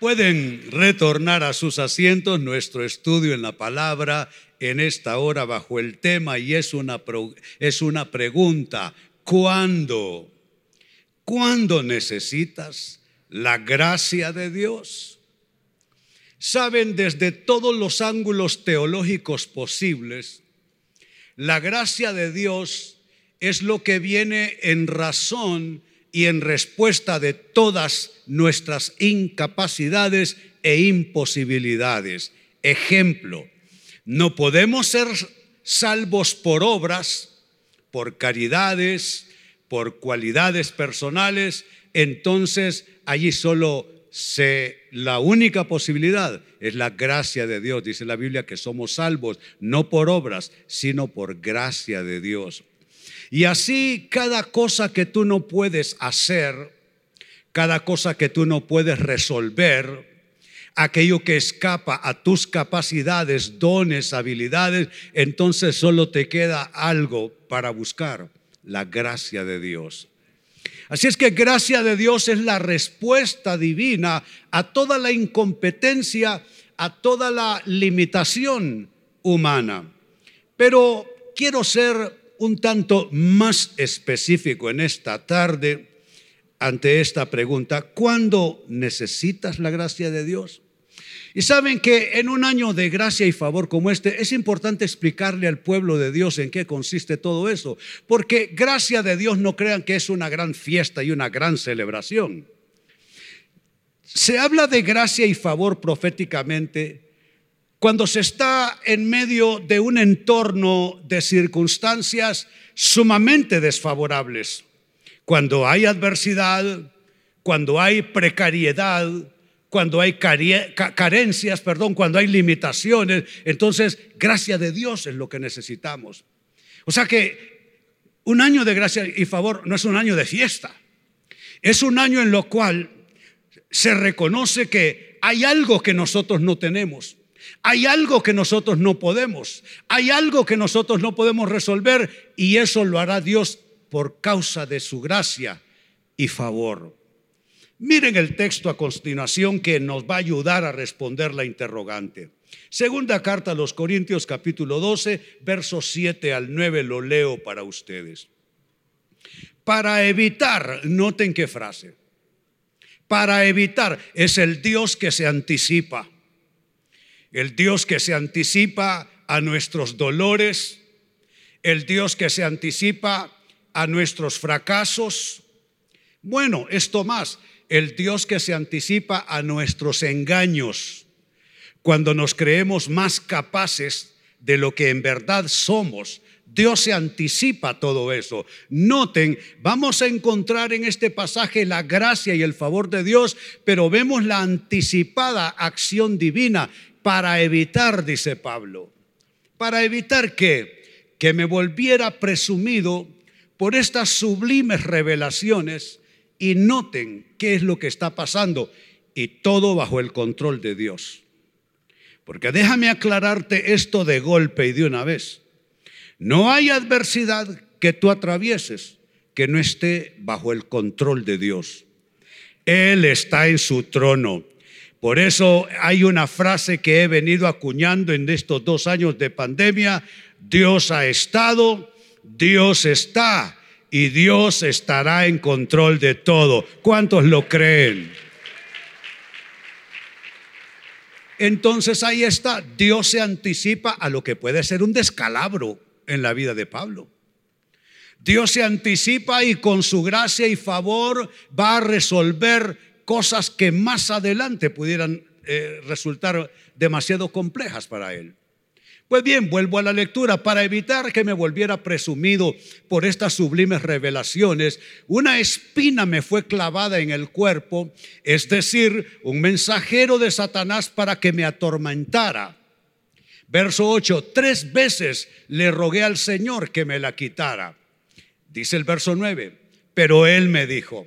Pueden retornar a sus asientos nuestro estudio en la palabra en esta hora bajo el tema y es una, es una pregunta. ¿Cuándo? ¿Cuándo necesitas la gracia de Dios? Saben, desde todos los ángulos teológicos posibles, la gracia de Dios es lo que viene en razón y en respuesta de todas nuestras incapacidades e imposibilidades. Ejemplo, no podemos ser salvos por obras, por caridades, por cualidades personales, entonces allí solo se la única posibilidad es la gracia de Dios. Dice la Biblia que somos salvos no por obras, sino por gracia de Dios. Y así cada cosa que tú no puedes hacer, cada cosa que tú no puedes resolver, aquello que escapa a tus capacidades, dones, habilidades, entonces solo te queda algo para buscar, la gracia de Dios. Así es que gracia de Dios es la respuesta divina a toda la incompetencia, a toda la limitación humana. Pero quiero ser un tanto más específico en esta tarde ante esta pregunta, ¿cuándo necesitas la gracia de Dios? Y saben que en un año de gracia y favor como este es importante explicarle al pueblo de Dios en qué consiste todo eso, porque gracia de Dios no crean que es una gran fiesta y una gran celebración. Se habla de gracia y favor proféticamente cuando se está en medio de un entorno de circunstancias sumamente desfavorables, cuando hay adversidad, cuando hay precariedad, cuando hay carencias, perdón, cuando hay limitaciones, entonces gracia de Dios es lo que necesitamos. O sea que un año de gracia y favor no es un año de fiesta, es un año en lo cual se reconoce que hay algo que nosotros no tenemos hay algo que nosotros no podemos, hay algo que nosotros no podemos resolver y eso lo hará Dios por causa de su gracia y favor. Miren el texto a continuación que nos va a ayudar a responder la interrogante. Segunda carta a los Corintios capítulo 12, versos 7 al 9 lo leo para ustedes. Para evitar, noten qué frase, para evitar es el Dios que se anticipa el Dios que se anticipa a nuestros dolores, el Dios que se anticipa a nuestros fracasos. Bueno, esto más, el Dios que se anticipa a nuestros engaños, cuando nos creemos más capaces de lo que en verdad somos. Dios se anticipa todo eso. Noten, vamos a encontrar en este pasaje la gracia y el favor de Dios, pero vemos la anticipada acción divina para evitar, dice Pablo, para evitar que, que me volviera presumido por estas sublimes revelaciones y noten qué es lo que está pasando y todo bajo el control de Dios. Porque déjame aclararte esto de golpe y de una vez. No hay adversidad que tú atravieses que no esté bajo el control de Dios. Él está en su trono. Por eso hay una frase que he venido acuñando en estos dos años de pandemia. Dios ha estado, Dios está y Dios estará en control de todo. ¿Cuántos lo creen? Entonces ahí está, Dios se anticipa a lo que puede ser un descalabro en la vida de Pablo. Dios se anticipa y con su gracia y favor va a resolver cosas que más adelante pudieran eh, resultar demasiado complejas para él. Pues bien, vuelvo a la lectura. Para evitar que me volviera presumido por estas sublimes revelaciones, una espina me fue clavada en el cuerpo, es decir, un mensajero de Satanás para que me atormentara. Verso 8, tres veces le rogué al Señor que me la quitara. Dice el verso 9, pero él me dijo,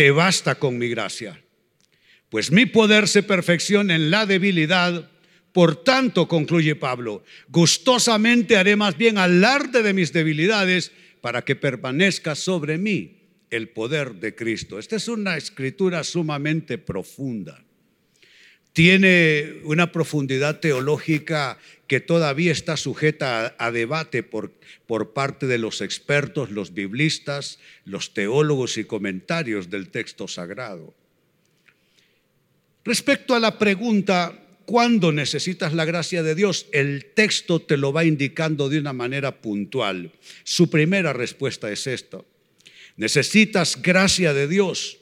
te basta con mi gracia. Pues mi poder se perfecciona en la debilidad. Por tanto, concluye Pablo, gustosamente haré más bien alarde de mis debilidades para que permanezca sobre mí el poder de Cristo. Esta es una escritura sumamente profunda. Tiene una profundidad teológica que todavía está sujeta a, debate por, por parte de los expertos, los biblistas, los teólogos y comentarios del texto sagrado. Respecto a la pregunta, ¿cuándo necesitas la gracia de Dios? El texto te lo va indicando de una manera puntual. Su primera respuesta es esta. Necesitas gracia de Dios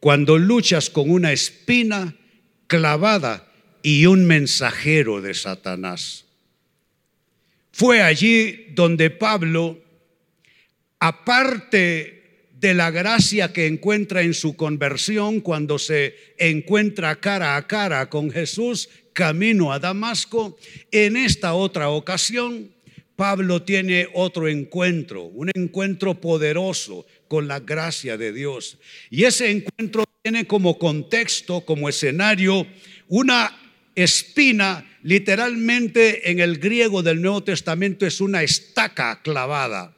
cuando luchas con una espina clavada y un mensajero de Satanás. Fue allí donde Pablo, aparte de la gracia que encuentra en su conversión cuando se encuentra cara a cara con Jesús camino a Damasco, en esta otra ocasión Pablo tiene otro encuentro, un encuentro poderoso con la gracia de Dios. Y ese encuentro tiene como contexto, como escenario, una espina, literalmente en el griego del Nuevo Testamento es una estaca clavada.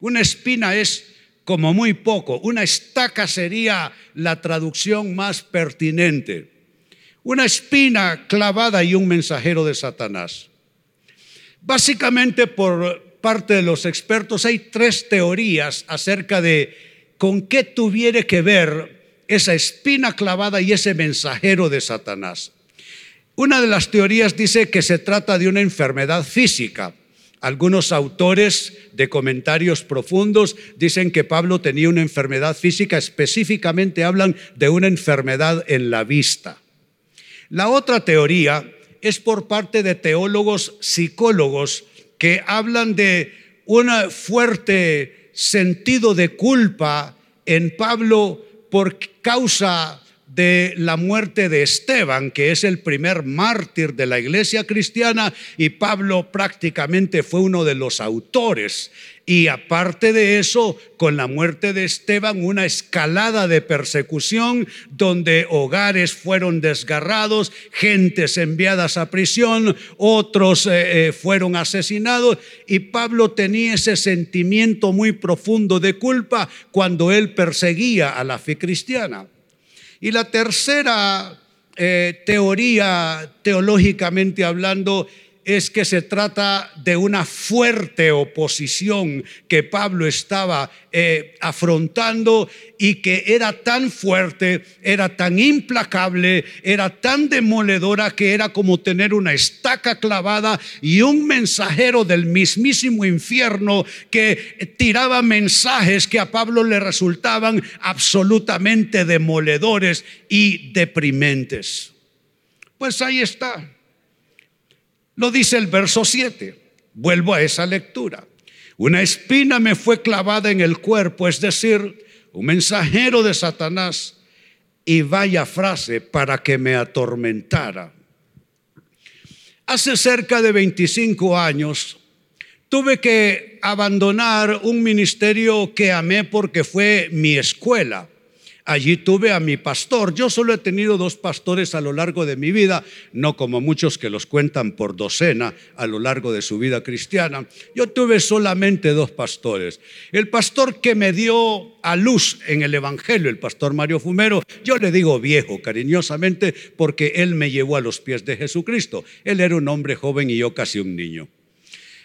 Una espina es como muy poco, una estaca sería la traducción más pertinente. Una espina clavada y un mensajero de Satanás. Básicamente por parte de los expertos hay tres teorías acerca de con qué tuviera que ver esa espina clavada y ese mensajero de Satanás. Una de las teorías dice que se trata de una enfermedad física. Algunos autores de comentarios profundos dicen que Pablo tenía una enfermedad física, específicamente hablan de una enfermedad en la vista. La otra teoría es por parte de teólogos psicólogos que hablan de un fuerte sentido de culpa en Pablo por causa de la muerte de Esteban, que es el primer mártir de la iglesia cristiana, y Pablo prácticamente fue uno de los autores. Y aparte de eso, con la muerte de Esteban, una escalada de persecución donde hogares fueron desgarrados, gentes enviadas a prisión, otros eh, eh, fueron asesinados. Y Pablo tenía ese sentimiento muy profundo de culpa cuando él perseguía a la fe cristiana. Y la tercera eh, teoría, teológicamente hablando, es que se trata de una fuerte oposición que Pablo estaba eh, afrontando y que era tan fuerte, era tan implacable, era tan demoledora que era como tener una estaca clavada y un mensajero del mismísimo infierno que tiraba mensajes que a Pablo le resultaban absolutamente demoledores y deprimentes. Pues ahí está. Lo dice el verso 7. Vuelvo a esa lectura. Una espina me fue clavada en el cuerpo, es decir, un mensajero de Satanás. Y vaya frase para que me atormentara. Hace cerca de 25 años tuve que abandonar un ministerio que amé porque fue mi escuela. Allí tuve a mi pastor. Yo solo he tenido dos pastores a lo largo de mi vida, no como muchos que los cuentan por docena a lo largo de su vida cristiana. Yo tuve solamente dos pastores. El pastor que me dio a luz en el Evangelio, el pastor Mario Fumero, yo le digo viejo cariñosamente porque él me llevó a los pies de Jesucristo. Él era un hombre joven y yo casi un niño.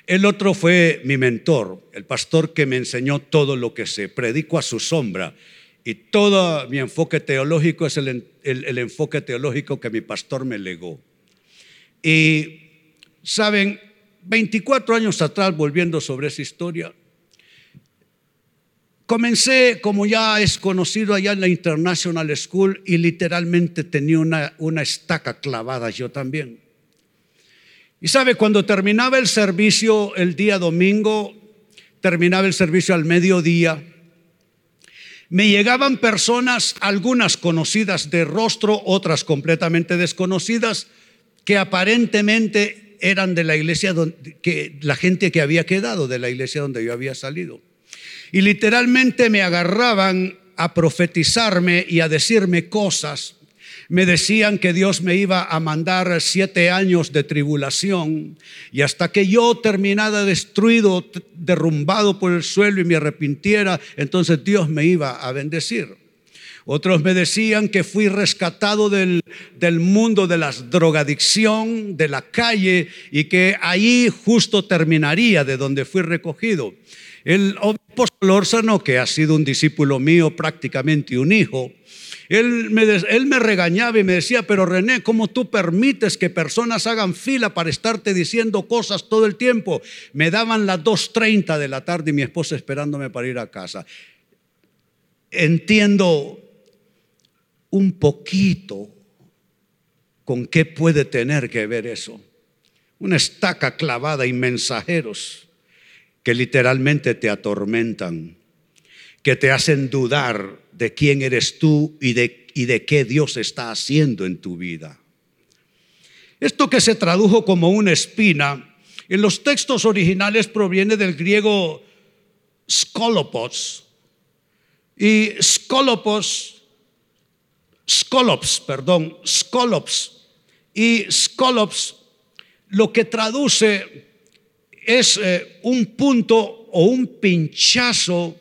El otro fue mi mentor, el pastor que me enseñó todo lo que sé. Predico a su sombra y todo mi enfoque teológico es el, enfoque teológico que mi pastor me legó. Y, saben, 24 años atrás, volviendo sobre esa historia, comencé, como ya es conocido allá en la International School, y literalmente tenía una, una estaca clavada yo también. Y sabe, cuando terminaba el servicio el día domingo, terminaba el servicio al mediodía, me llegaban personas, algunas conocidas de rostro, otras completamente desconocidas, que aparentemente eran de la iglesia, donde, que, la gente que había quedado de la iglesia donde yo había salido. Y literalmente me agarraban a profetizarme y a decirme cosas me decían que Dios me iba a mandar siete años de tribulación y hasta que yo terminara destruido, derrumbado por el suelo y me arrepintiera, entonces Dios me iba a bendecir. Otros me decían que fui rescatado del, del, mundo de la drogadicción, de la calle, y que ahí justo terminaría de donde fui recogido. El obispo Solórzano, que ha sido un discípulo mío, prácticamente un hijo, él me, regañaba y me decía, pero René, ¿cómo tú permites que personas hagan fila para estarte diciendo cosas todo el tiempo? Me daban las 2.30 de la tarde y mi esposa esperándome para ir a casa. Entiendo un poquito con qué puede tener que ver eso. Una estaca clavada y mensajeros que literalmente te atormentan, que te hacen dudar de quién eres tú y de, y de qué Dios está haciendo en tu vida. Esto que se tradujo como una espina, en los textos originales proviene del griego skolopos. Y skolopos Skolops, perdón, Skolops. Y Skolops lo que traduce es eh, un punto o un pinchazo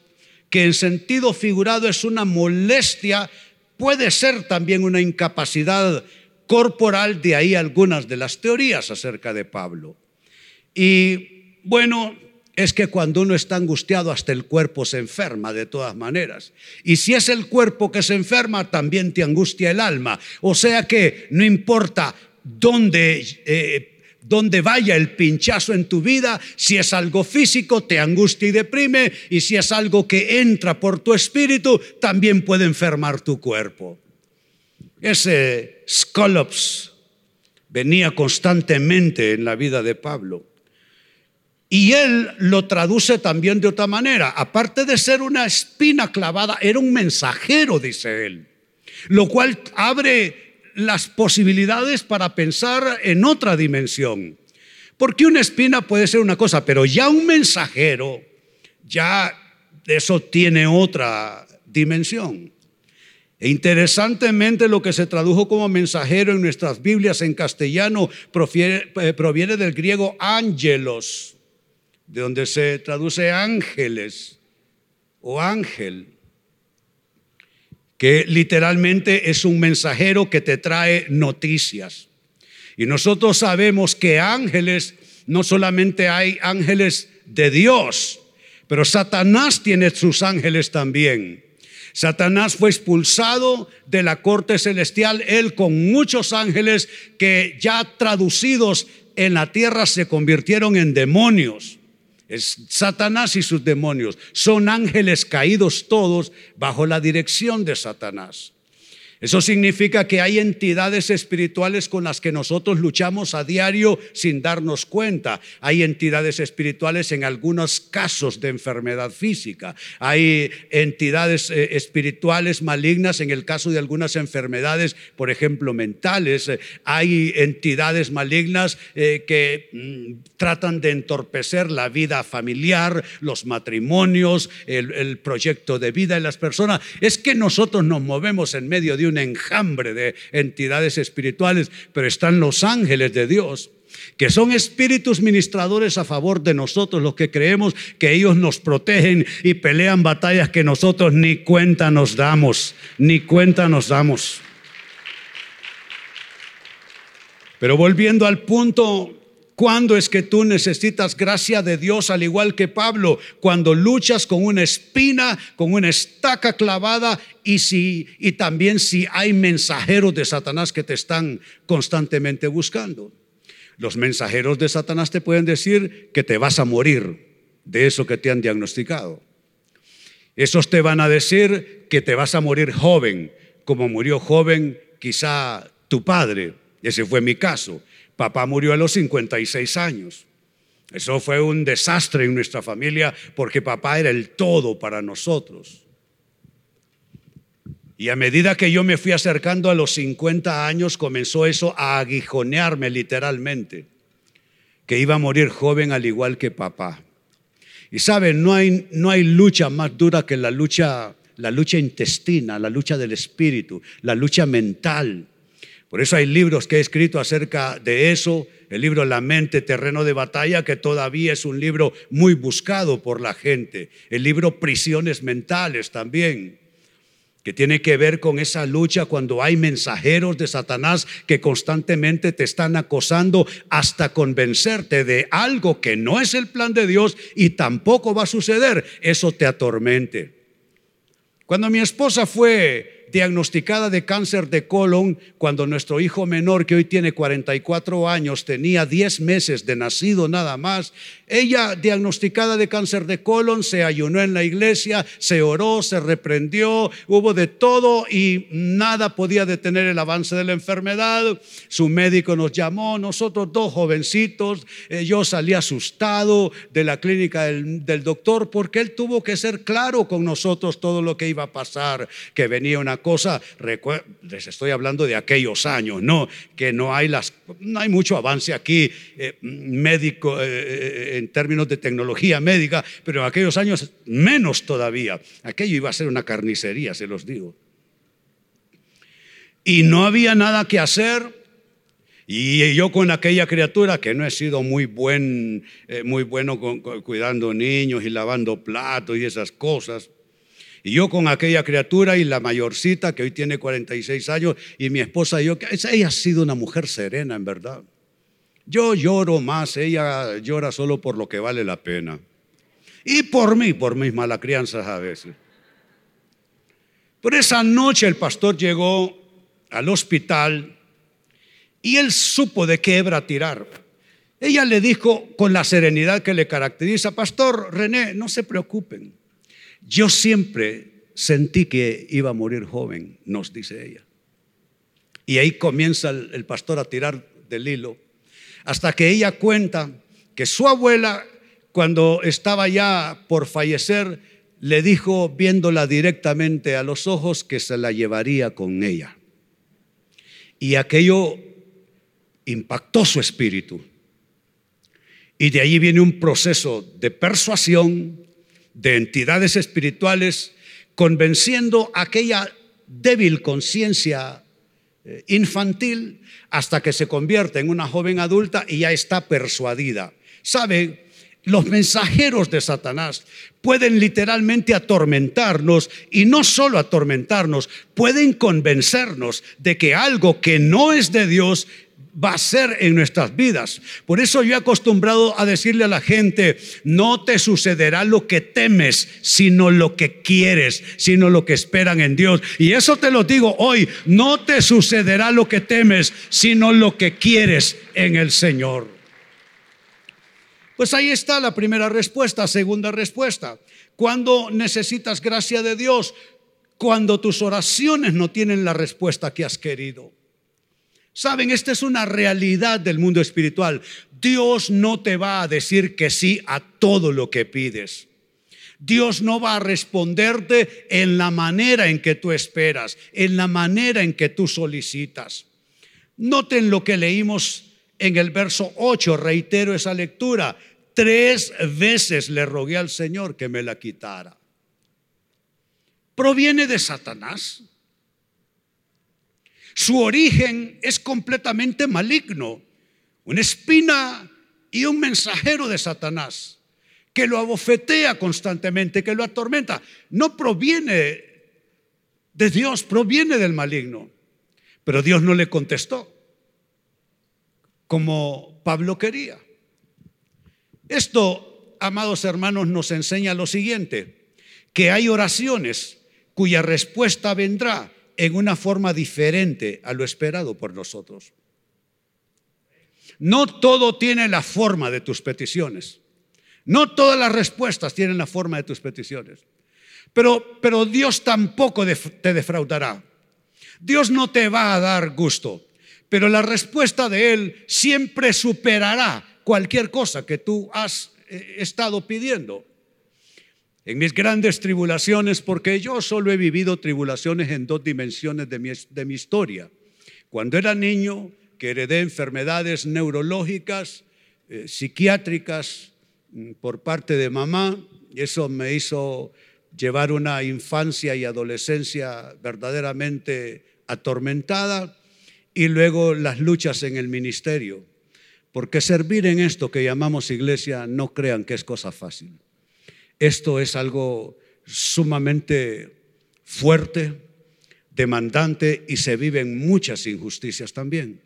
que en sentido figurado es una molestia, puede ser también una incapacidad corporal, de ahí algunas de las teorías acerca de Pablo. Y bueno, es que cuando uno está angustiado hasta el cuerpo se enferma de todas maneras. Y si es el cuerpo que se enferma, también te angustia el alma. O sea que no importa dónde, eh, dónde vaya el pinchazo en tu vida, si es algo físico, te angustia y deprime, y si es algo que entra por tu espíritu, también puede enfermar tu cuerpo. Ese scolops venía constantemente en la vida de Pablo. Y él lo traduce también de otra manera. Aparte de ser una espina clavada, era un mensajero, dice él. Lo cual abre las posibilidades para pensar en otra dimensión. Porque una espina puede ser una cosa, pero ya un mensajero, ya eso tiene otra dimensión. E interesantemente lo que se tradujo como mensajero en nuestras Biblias en castellano proviene, eh, proviene del griego ángelos de donde se traduce ángeles o ángel, que literalmente es un mensajero que te trae noticias. Y nosotros sabemos que ángeles, no solamente hay ángeles de Dios, pero Satanás tiene sus ángeles también. Satanás fue expulsado de la corte celestial, él con muchos ángeles que ya traducidos en la tierra se convirtieron en demonios. Es Satanás y sus demonios. Son ángeles caídos todos bajo la dirección de Satanás. Eso significa que hay entidades espirituales con las que nosotros luchamos a diario sin darnos cuenta. Hay entidades espirituales en algunos casos de enfermedad física. Hay entidades eh, espirituales malignas en el caso de algunas enfermedades, por ejemplo, mentales. Hay entidades malignas eh, que mm, tratan de entorpecer la vida familiar, los matrimonios, el, el proyecto de vida de las personas. Es que nosotros nos movemos en medio de un enjambre de entidades espirituales, pero están los ángeles de Dios que son espíritus ministradores a favor de nosotros, los que creemos que ellos nos protegen y pelean batallas que nosotros ni cuenta nos damos, ni cuenta nos damos. Pero volviendo al punto ¿Cuándo es que tú necesitas gracia de Dios al igual que Pablo? Cuando luchas con una espina, con una estaca clavada y, si, y también si hay mensajeros de Satanás que te están constantemente buscando. Los mensajeros de Satanás te pueden decir que te vas a morir de eso que te han diagnosticado. Esos te van a decir que te vas a morir joven, como murió joven quizá tu padre. Ese fue mi caso. Papá murió a los 56 años. Eso fue un desastre en nuestra familia porque papá era el todo para nosotros. Y a medida que yo me fui acercando a los 50 años, comenzó eso a aguijonearme literalmente, que iba a morir joven al igual que papá. Y saben, no hay, no hay lucha más dura que la lucha, la lucha intestina, la lucha del espíritu, la lucha mental. Por eso hay libros que he escrito acerca de eso, el libro La mente, terreno de batalla, que todavía es un libro muy buscado por la gente, el libro Prisiones mentales también, que tiene que ver con esa lucha cuando hay mensajeros de Satanás que constantemente te están acosando hasta convencerte de algo que no es el plan de Dios y tampoco va a suceder. Eso te atormente. Cuando mi esposa fue diagnosticada de cáncer de colon cuando nuestro hijo menor, que hoy tiene 44 años, tenía 10 meses de nacido nada más. Ella, diagnosticada de cáncer de colon, se ayunó en la iglesia, se oró, se reprendió, hubo de todo y nada podía detener el avance de la enfermedad. Su médico nos llamó, nosotros dos jovencitos, eh, yo salí asustado de la clínica del, del doctor porque él tuvo que ser claro con nosotros todo lo que iba a pasar, que venía una les estoy hablando de aquellos años, no, que no hay, las, no hay mucho avance aquí eh, médico eh, eh, en términos de tecnología médica, pero en aquellos años menos todavía. Aquello iba a ser una carnicería, se los digo. Y no había nada que hacer. Y yo con aquella criatura que no he sido muy, buen, muy bueno cuidando niños y lavando platos y esas cosas, y yo con aquella criatura y la mayorcita que hoy tiene 46 años y mi esposa y yo, ella ha sido una mujer serena en verdad. Yo lloro más, ella llora solo por lo que vale la pena. Y por mí, por mis malas crianzas a veces. Por esa noche el pastor llegó al hospital y él supo de qué hebra tirar. Ella le dijo con la serenidad que le caracteriza, Pastor René, no se preocupen. Yo siempre sentí que iba a morir joven, nos dice ella. Y ahí comienza el, pastor a tirar del hilo, hasta que ella cuenta que su abuela, cuando estaba ya por fallecer, le dijo, viéndola directamente a los ojos, que se la llevaría con ella. Y aquello impactó su espíritu. Y de ahí viene un proceso de persuasión, de entidades espirituales convenciendo aquella débil conciencia eh, infantil hasta que se convierte en una joven adulta y ya está persuadida. ¿Sabe? Los mensajeros de Satanás pueden literalmente atormentarnos y no solo atormentarnos, pueden convencernos de que algo que no es de Dios va a ser en nuestras vidas. Por eso yo he acostumbrado a decirle a la gente, no te sucederá lo que temes, sino lo que quieres, sino lo que esperan en Dios. Y eso te lo digo hoy, no te sucederá lo que temes, sino lo que quieres en el Señor. Pues ahí está la primera respuesta, segunda respuesta. Cuando necesitas gracia de Dios, cuando tus oraciones no tienen la respuesta que has querido. Saben, esta es una realidad del mundo espiritual. Dios no te va a decir que sí a todo lo que pides. Dios no va a responderte en la manera en que tú esperas, en la manera en que tú solicitas. Noten lo que leímos en el verso 8, reitero esa lectura. Tres veces le rogué al Señor que me la quitara. ¿Proviene de Satanás? Su origen es completamente maligno, una espina y un mensajero de Satanás que lo abofetea constantemente, que lo atormenta. No proviene de Dios, proviene del maligno. Pero Dios no le contestó como Pablo quería. Esto, amados hermanos, nos enseña lo siguiente, que hay oraciones cuya respuesta vendrá en una forma diferente a lo esperado por nosotros. No todo tiene la forma de tus peticiones. No todas las respuestas tienen la forma de tus peticiones. Pero, pero Dios tampoco te defraudará. Dios no te va a dar gusto, pero la respuesta de Él siempre superará cualquier cosa que tú has eh, estado pidiendo en mis grandes tribulaciones, porque yo solo he vivido tribulaciones en dos dimensiones de mi, historia. Cuando era niño, que heredé enfermedades neurológicas, eh, psiquiátricas mm, por parte de mamá, eso me hizo llevar una infancia y adolescencia verdaderamente atormentada, y luego las luchas en el ministerio. Porque servir en esto que llamamos iglesia, no crean que es cosa fácil. Esto es algo sumamente fuerte, demandante y se viven muchas injusticias también.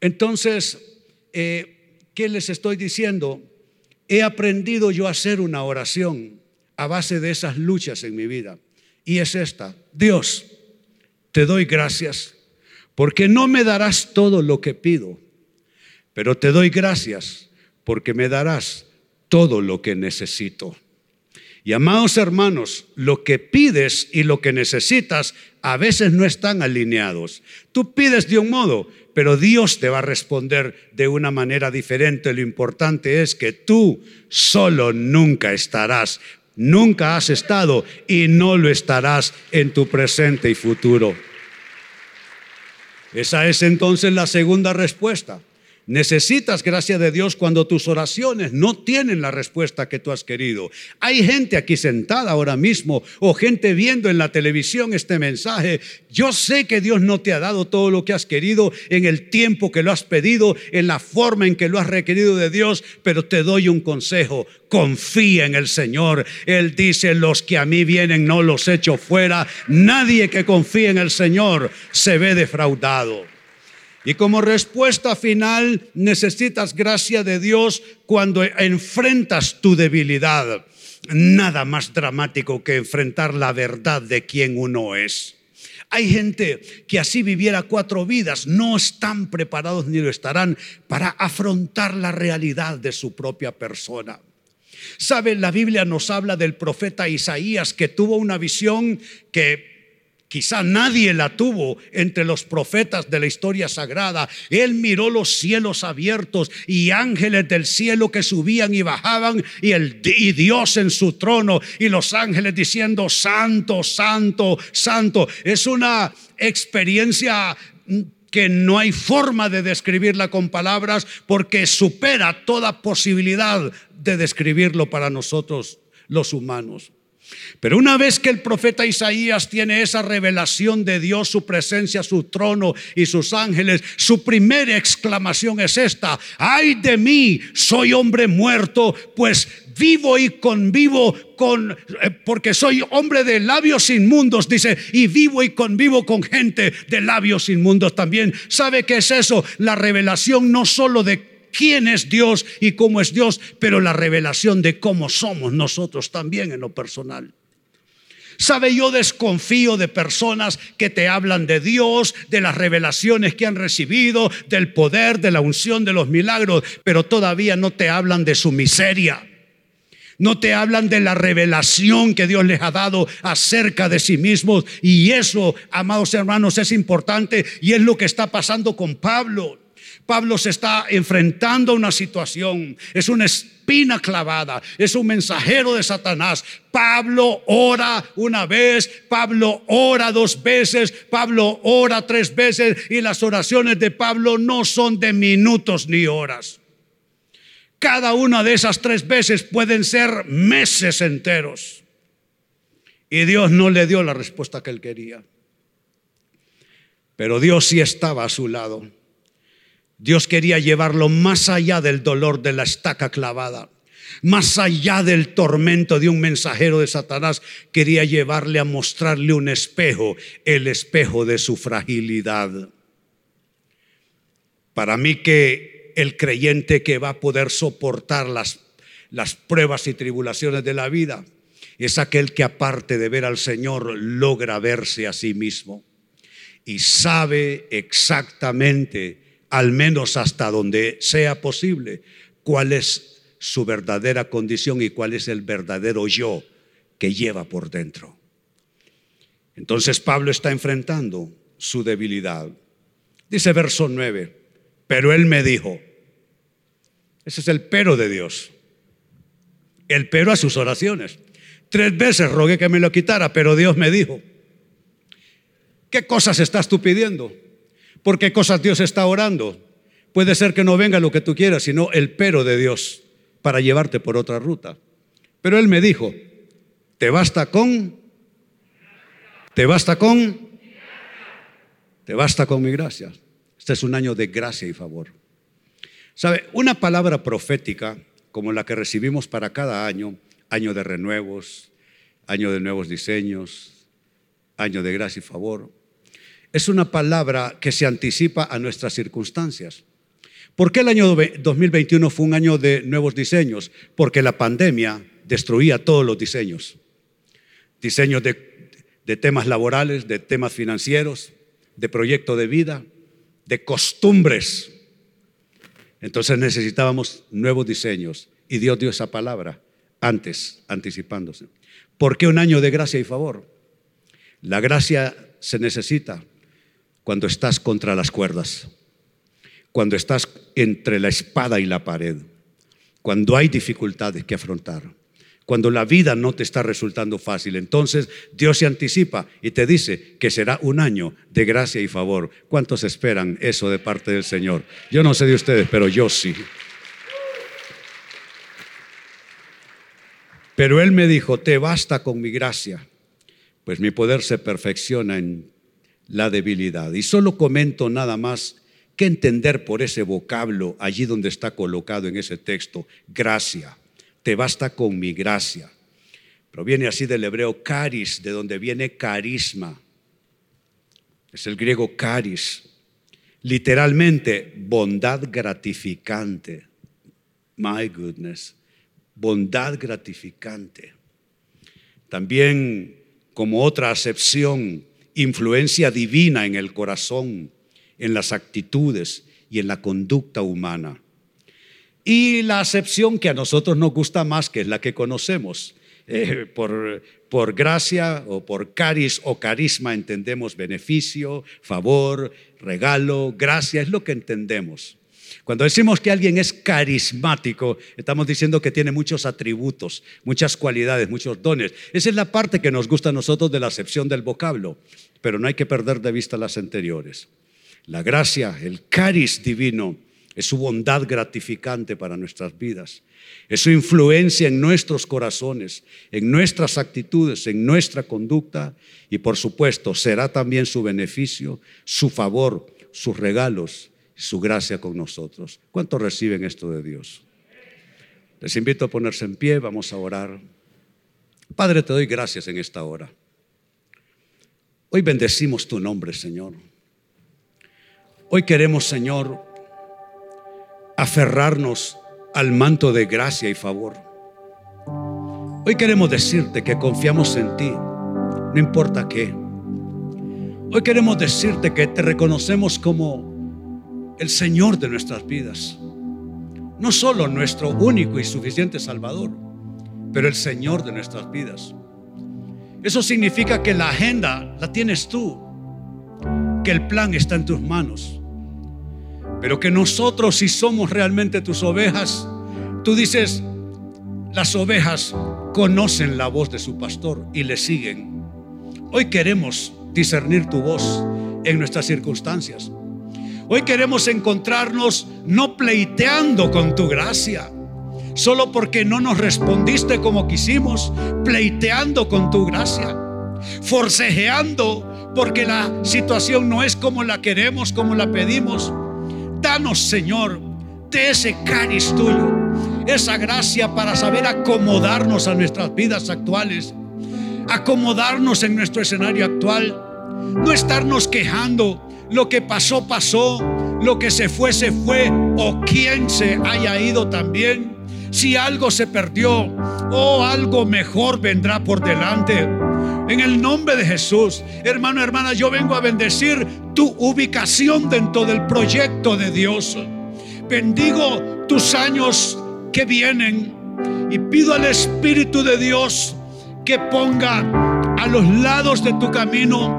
Entonces, eh, ¿qué les estoy diciendo? He aprendido yo a hacer una oración a base de esas luchas en mi vida. Y es esta, Dios, te doy gracias porque no me darás todo lo que pido, pero te doy gracias porque me darás todo lo que necesito. Y amados hermanos, lo que pides y lo que necesitas a veces no están alineados. Tú pides de un modo, pero Dios te va a responder de una manera diferente. Lo importante es que tú solo nunca estarás, nunca has estado y no lo estarás en tu presente y futuro. Esa es entonces la segunda respuesta. Necesitas gracia de Dios cuando tus oraciones no tienen la respuesta que tú has querido. Hay gente aquí sentada ahora mismo o gente viendo en la televisión este mensaje. Yo sé que Dios no te ha dado todo lo que has querido en el tiempo que lo has pedido, en la forma en que lo has requerido de Dios, pero te doy un consejo. Confía en el Señor. Él dice, los que a mí vienen no los echo fuera. Nadie que confíe en el Señor se ve defraudado. Y como respuesta final necesitas gracia de Dios cuando enfrentas tu debilidad. Nada más dramático que enfrentar la verdad de quién uno es. Hay gente que así viviera cuatro vidas, no están preparados ni lo estarán para afrontar la realidad de su propia persona. Saben, la Biblia nos habla del profeta Isaías que tuvo una visión que Quizá nadie la tuvo entre los profetas de la historia sagrada. Él miró los cielos abiertos y ángeles del cielo que subían y bajaban y, el, y Dios en su trono y los ángeles diciendo, santo, santo, santo. Es una experiencia que no hay forma de describirla con palabras porque supera toda posibilidad de describirlo para nosotros los humanos. Pero una vez que el profeta Isaías tiene esa revelación de Dios, su presencia, su trono y sus ángeles, su primera exclamación es esta, ay de mí, soy hombre muerto, pues vivo y convivo con, eh, porque soy hombre de labios inmundos, dice, y vivo y convivo con gente de labios inmundos también. ¿Sabe qué es eso? La revelación no solo de quién es Dios y cómo es Dios, pero la revelación de cómo somos nosotros también en lo personal. Sabe, yo desconfío de personas que te hablan de Dios, de las revelaciones que han recibido, del poder, de la unción, de los milagros, pero todavía no te hablan de su miseria. No te hablan de la revelación que Dios les ha dado acerca de sí mismos. Y eso, amados hermanos, es importante y es lo que está pasando con Pablo. Pablo se está enfrentando a una situación, es una espina clavada, es un mensajero de Satanás. Pablo ora una vez, Pablo ora dos veces, Pablo ora tres veces y las oraciones de Pablo no son de minutos ni horas. Cada una de esas tres veces pueden ser meses enteros. Y Dios no le dio la respuesta que él quería. Pero Dios sí estaba a su lado. Dios quería llevarlo más allá del dolor de la estaca clavada, más allá del tormento de un mensajero de Satanás. Quería llevarle a mostrarle un espejo, el espejo de su fragilidad. Para mí que el creyente que va a poder soportar las, las pruebas y tribulaciones de la vida es aquel que aparte de ver al Señor logra verse a sí mismo y sabe exactamente al menos hasta donde sea posible, cuál es su verdadera condición y cuál es el verdadero yo que lleva por dentro. Entonces Pablo está enfrentando su debilidad. Dice verso 9, pero él me dijo, ese es el pero de Dios, el pero a sus oraciones. Tres veces rogué que me lo quitara, pero Dios me dijo, ¿qué cosas estás tú pidiendo? ¿Por qué cosas Dios está orando? Puede ser que no venga lo que tú quieras, sino el pero de Dios para llevarte por otra ruta. Pero Él me dijo, ¿te basta con? ¿Te basta con? ¿Te basta con mi gracia? Este es un año de gracia y favor. ¿Sabe? Una palabra profética como la que recibimos para cada año, año de renuevos, año de nuevos diseños, año de gracia y favor, es una palabra que se anticipa a nuestras circunstancias. ¿Por qué el año 2021 fue un año de nuevos diseños? Porque la pandemia destruía todos los diseños. Diseños de, temas laborales, de temas financieros, de proyecto de vida, de costumbres. Entonces necesitábamos nuevos diseños y Dios dio esa palabra antes, anticipándose. ¿Por qué un año de gracia y favor? La gracia se necesita cuando estás contra las cuerdas, cuando estás entre la espada y la pared, cuando hay dificultades que afrontar, cuando la vida no te está resultando fácil. Entonces Dios se anticipa y te dice que será un año de gracia y favor. ¿Cuántos esperan eso de parte del Señor? Yo no sé de ustedes, pero yo sí. Pero Él me dijo, te basta con mi gracia, pues mi poder se perfecciona en la debilidad. Y solo comento nada más que entender por ese vocablo allí donde está colocado en ese texto, gracia. Te basta con mi gracia. Proviene así del hebreo caris, de donde viene carisma. Es el griego caris. Literalmente, bondad gratificante. My goodness bondad gratificante. También como otra acepción, influencia divina en el corazón, en las actitudes y en la conducta humana. Y la acepción que a nosotros nos gusta más, que es la que conocemos. Eh, por, por gracia o por caris o carisma entendemos beneficio, favor, regalo, gracia, es lo que entendemos. Cuando decimos que alguien es carismático, estamos diciendo que tiene muchos atributos, muchas cualidades, muchos dones. Esa es la parte que nos gusta a nosotros de la acepción del vocablo, pero no hay que perder de vista las anteriores. La gracia, el caris divino, es su bondad gratificante para nuestras vidas, es su influencia en nuestros corazones, en nuestras actitudes, en nuestra conducta y por supuesto será también su beneficio, su favor, sus regalos su gracia con nosotros. ¿Cuántos reciben esto de Dios? Les invito a ponerse en pie, vamos a orar. Padre, te doy gracias en esta hora. Hoy bendecimos tu nombre, Señor. Hoy queremos, Señor, aferrarnos al manto de gracia y favor. Hoy queremos decirte que confiamos en ti, no importa qué. Hoy queremos decirte que te reconocemos como el Señor de nuestras vidas. No solo nuestro único y suficiente Salvador, pero el Señor de nuestras vidas. Eso significa que la agenda la tienes tú, que el plan está en tus manos, pero que nosotros si somos realmente tus ovejas, tú dices, las ovejas conocen la voz de su pastor y le siguen. Hoy queremos discernir tu voz en nuestras circunstancias. Hoy queremos encontrarnos no pleiteando con tu gracia, solo porque no nos respondiste como quisimos, pleiteando con tu gracia, forcejeando porque la situación no es como la queremos, como la pedimos. Danos, Señor, de ese cariz tuyo, esa gracia para saber acomodarnos a nuestras vidas actuales, acomodarnos en nuestro escenario actual, no estarnos quejando lo que pasó, pasó. Lo que se fue, se fue. O quien se haya ido también. Si algo se perdió o algo mejor vendrá por delante. En el nombre de Jesús, hermano, hermana, yo vengo a bendecir tu ubicación dentro del proyecto de Dios. Bendigo tus años que vienen y pido al Espíritu de Dios que ponga a los lados de tu camino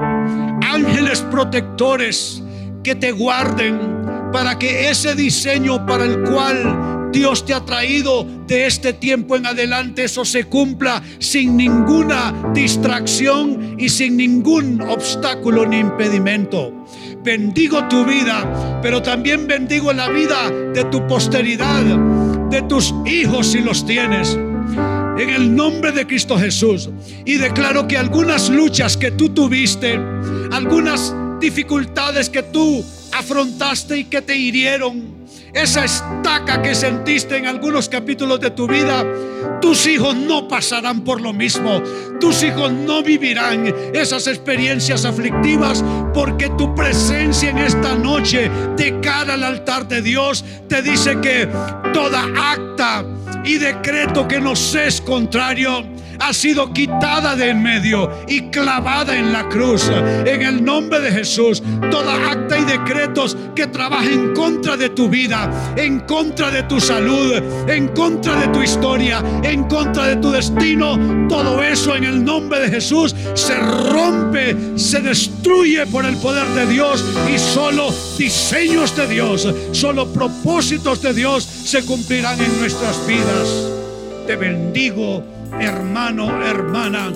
ángeles protectores que te guarden para que ese diseño para el cual Dios te ha traído de este tiempo en adelante, eso se cumpla sin ninguna distracción y sin ningún obstáculo ni impedimento. Bendigo tu vida, pero también bendigo la vida de tu posteridad, de tus hijos si los tienes en el nombre de Cristo Jesús. Y declaro que algunas luchas que tú tuviste, algunas dificultades que tú afrontaste y que te hirieron, esa estaca que sentiste en algunos capítulos de tu vida, tus hijos no pasarán por lo mismo. Tus hijos no vivirán esas experiencias aflictivas porque tu presencia en esta noche de cara al altar de Dios te dice que toda acta y decreto que nos es contrario ha sido quitada de en medio y clavada en la cruz. En el nombre de Jesús, toda acta y decretos que trabajen en contra de tu vida, en contra de tu salud, en contra de tu historia, en contra de tu destino, todo eso en el nombre de Jesús se rompe, se destruye por el poder de Dios y solo diseños de Dios, solo propósitos de Dios se cumplirán en nuestras vidas. Te bendigo hermano, hermana.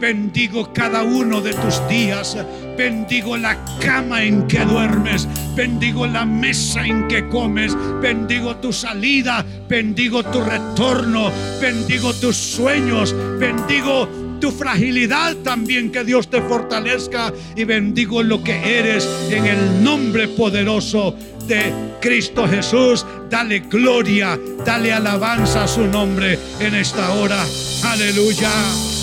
Bendigo cada uno de tus días. Bendigo la cama en que duermes. Bendigo la mesa en que comes. Bendigo tu salida. Bendigo tu retorno. Bendigo tus sueños. Bendigo tu fragilidad también. Que Dios te fortalezca. Y bendigo lo que eres en el nombre poderoso Cristo Jesús. Dale gloria, dale alabanza a su nombre en esta hora. Aleluya.